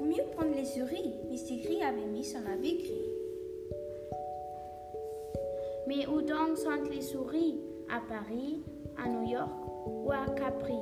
mieux prendre les souris. Mr. Gris avait mis son habit gris. Mais où donc sont les souris? À Paris, à New York ou à Capri?